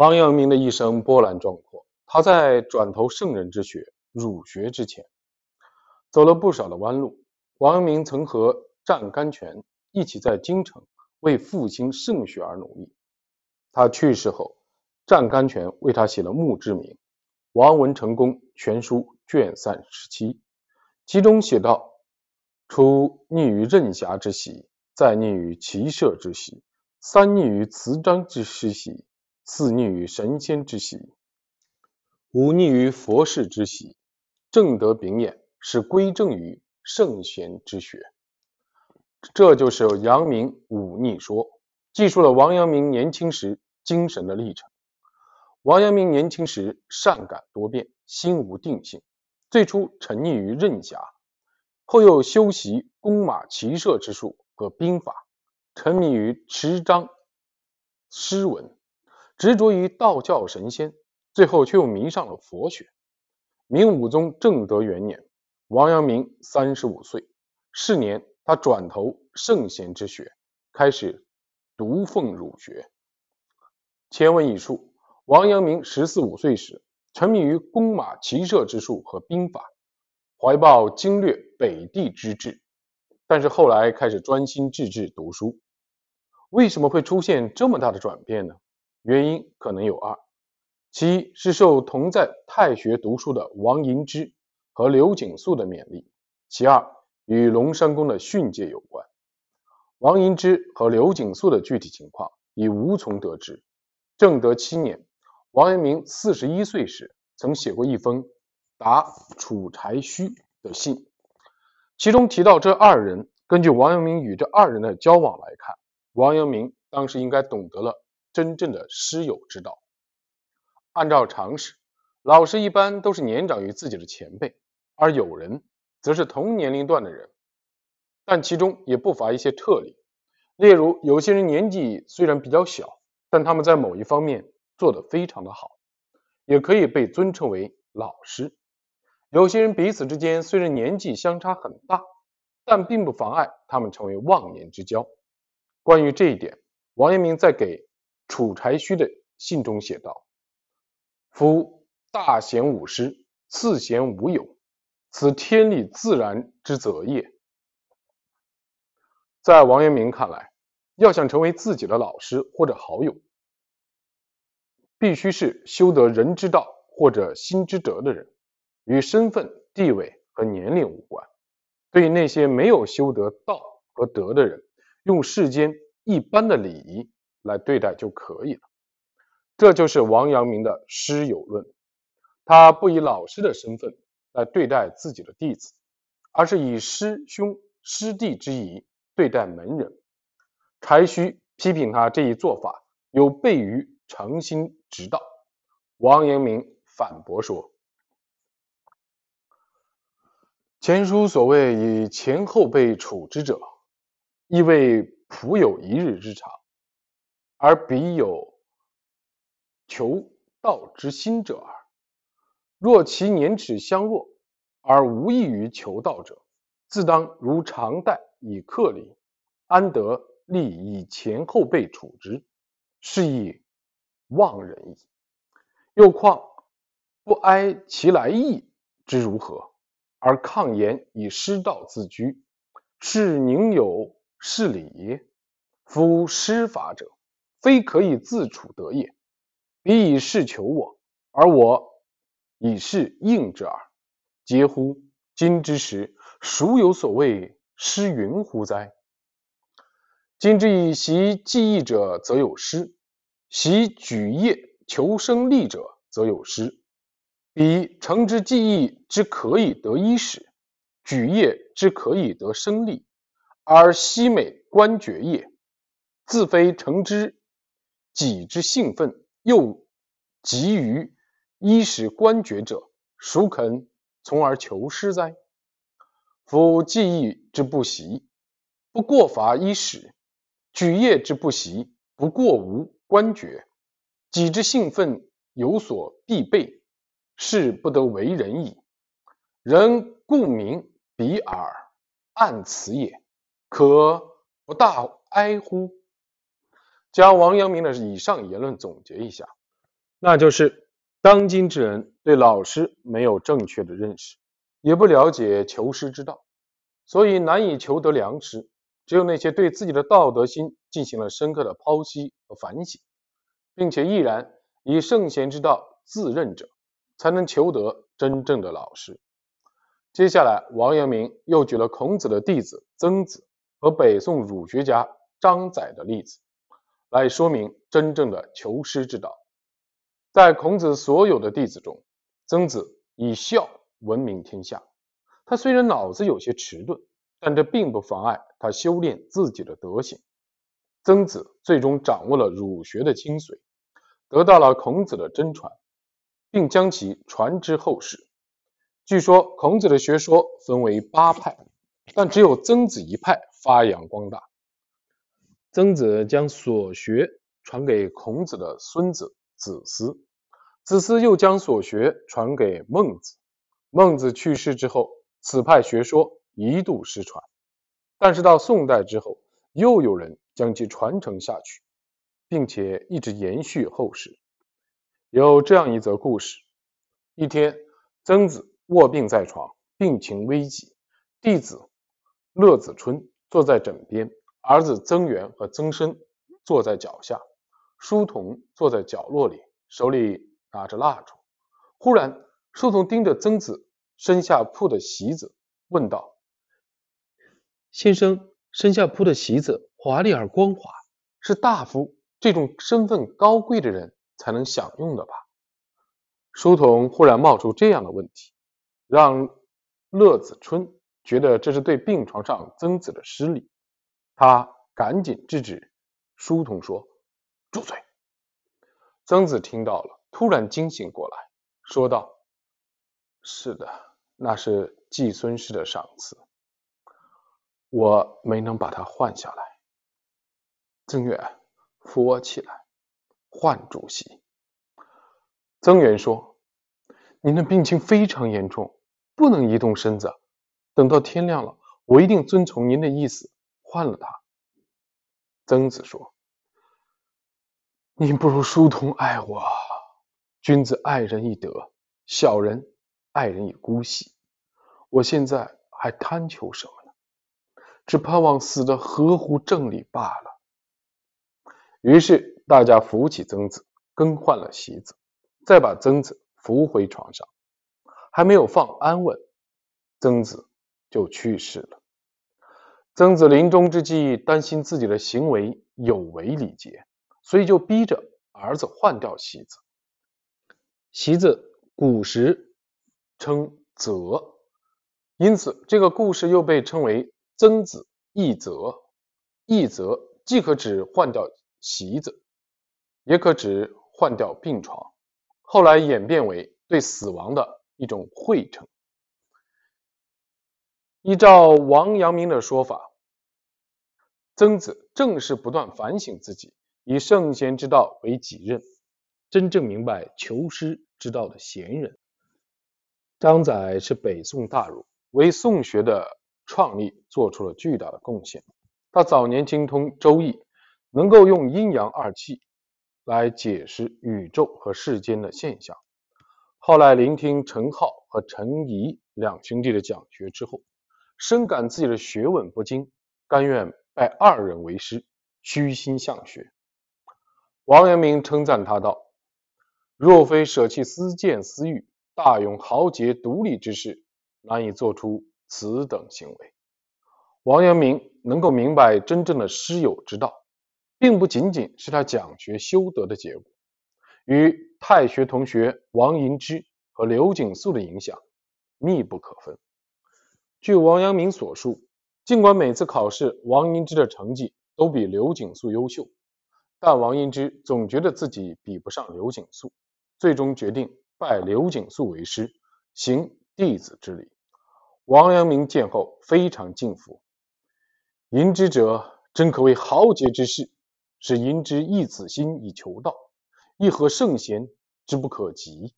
王阳明的一生波澜壮阔。他在转投圣人之学儒学之前，走了不少的弯路。王阳明曾和湛甘泉一起在京城为复兴圣学而努力。他去世后，湛甘泉为他写了墓志铭《王文成公全书》卷三十七，其中写道：“初溺于任侠之喜，再溺于骑射之喜，三溺于词章之诗喜，四溺于神仙之喜。”忤逆于佛事之喜，正德秉眼，是归正于圣贤之学。这就是阳明忤逆说，记述了王阳明年轻时精神的历程。王阳明年轻时善感多变，心无定性，最初沉溺于任侠，后又修习弓马骑射之术和兵法，沉迷于持章诗文，执着于道教神仙。最后却又迷上了佛学。明武宗正德元年，王阳明三十五岁，是年他转投圣贤之学，开始读奉儒学。前文已述，王阳明十四五岁时沉迷于弓马骑射之术和兵法，怀抱经略北地之志，但是后来开始专心致志读书。为什么会出现这么大的转变呢？原因可能有二。其一是受同在太学读书的王银之和刘景素的勉励，其二与龙山宫的训诫有关。王银之和刘景素的具体情况已无从得知。正德七年，王阳明四十一岁时，曾写过一封答楚柴虚的信，其中提到这二人。根据王阳明与这二人的交往来看，王阳明当时应该懂得了真正的师友之道。按照常识，老师一般都是年长于自己的前辈，而友人则是同年龄段的人。但其中也不乏一些特例，例如有些人年纪虽然比较小，但他们在某一方面做得非常的好，也可以被尊称为老师。有些人彼此之间虽然年纪相差很大，但并不妨碍他们成为忘年之交。关于这一点，王阳明在给楚柴虚的信中写道。夫大贤无师，次贤无友，此天理自然之则也。在王阳明看来，要想成为自己的老师或者好友，必须是修得人之道或者心之德的人，与身份、地位和年龄无关。对那些没有修得道和德的人，用世间一般的礼仪来对待就可以了。这就是王阳明的师友论，他不以老师的身份来对待自己的弟子，而是以师兄师弟之谊对待门人。柴须批评他这一做法有悖于诚心之道。王阳明反驳说：“前书所谓以前后辈处之者，亦为仆有一日之长，而彼有。”求道之心者耳。若其年齿相若，而无异于求道者，自当如常待以客礼，安得立以前后辈处之？是以忘人矣。又况不哀其来意之如何，而抗言以师道自居，是宁有是礼也？夫师法者，非可以自处得也。彼以事求我，而我以事应之耳。嗟乎！今之时，孰有所谓师云乎哉？今之以习技艺者，则有师；习举业求生利者，则有师。彼诚之技艺之可以得衣食，举业之可以得生利，而西美官爵业，自非诚之己之兴奋。又急于衣食官爵者，孰肯从而求师哉？夫技艺之不习，不过乏衣食；举业之不习，不过无官爵。己之兴奋有所必备，是不得为人矣。人故名彼耳，暗此也，可不大哀乎？将王阳明的以上言论总结一下：那就是当今之人对老师没有正确的认识，也不了解求师之道，所以难以求得良师。只有那些对自己的道德心进行了深刻的剖析和反省，并且毅然以圣贤之道自任者，才能求得真正的老师。接下来，王阳明又举了孔子的弟子曾子和北宋儒学家张载的例子，来说明真正的求师之道。在孔子所有的弟子中，曾子以孝闻名天下。他虽然脑子有些迟钝。但这并不妨碍他修炼自己的德行。曾子最终掌握了儒学的精髓，得到了孔子的真传，并将其传之后世。据说孔子的学说分为八派，但只有曾子一派发扬光大。曾子将所学传给孔子的孙子子思，子思又将所学传给孟子。孟子去世之后，此派学说。一度失传，但是到宋代之后，又有人将其传承下去，并且一直延续后世。有这样一则故事：一天，曾子卧病在床，病情危急，弟子乐子春坐在枕边，儿子曾源和曾参坐在脚下，书童坐在角落里，手里拿着蜡烛。忽然，书童盯着曾子身下铺的席子，问道。先生身下铺的席子华丽而光滑，是大夫这种身份高贵的人才能享用的吧？书童忽然冒出这样的问题，让乐子春觉得这是对病床上曾子的失礼。他赶紧制止书童说：“住嘴！”曾子听到了，突然惊醒过来，说道：“是的，那是季孙氏的赏赐。”我没能把他换下来。曾远，扶我起来，换主席。曾远说：“您的病情非常严重，不能移动身子。等到天亮了，我一定遵从您的意思，换了他。”曾子说：“你不如书童爱我。君子爱人以德，小人爱人以姑息。我现在还贪求什么呢？”只盼望死的合乎正理罢了。于是大家扶起曾子，更换了席子，再把曾子扶回床上。还没有放安稳，曾子就去世了。曾子临终之际，担心自己的行为有违礼节，所以就逼着儿子换掉席子。席子古时称泽，因此这个故事又被称为。曾子一泽，一泽既可指换掉席子，也可指换掉病床。后来演变为对死亡的一种讳称。依照王阳明的说法，曾子正是不断反省自己，以圣贤之道为己任，真正明白求师之道的贤人。张载是北宋大儒，为宋学的。创立做出了巨大的贡献。他早年精通《周易》，能够用阴阳二气来解释宇宙和世间的现象。后来聆听陈浩和陈颐两兄弟的讲学之后，深感自己的学问不精，甘愿拜二人为师，虚心向学。王阳明称赞他道：“若非舍弃私见私欲，大勇豪杰独立之士，难以做出。”此等行为，王阳明能够明白真正的师友之道，并不仅仅是他讲学修德的结果，与太学同学王寅之和刘景素的影响密不可分。据王阳明所述，尽管每次考试王银之的成绩都比刘景素优秀，但王银之总觉得自己比不上刘景素，最终决定拜刘景素为师，行弟子之礼。王阳明见后非常敬服，银之者真可谓豪杰之士，是银之一子心以求道，亦合圣贤之不可及。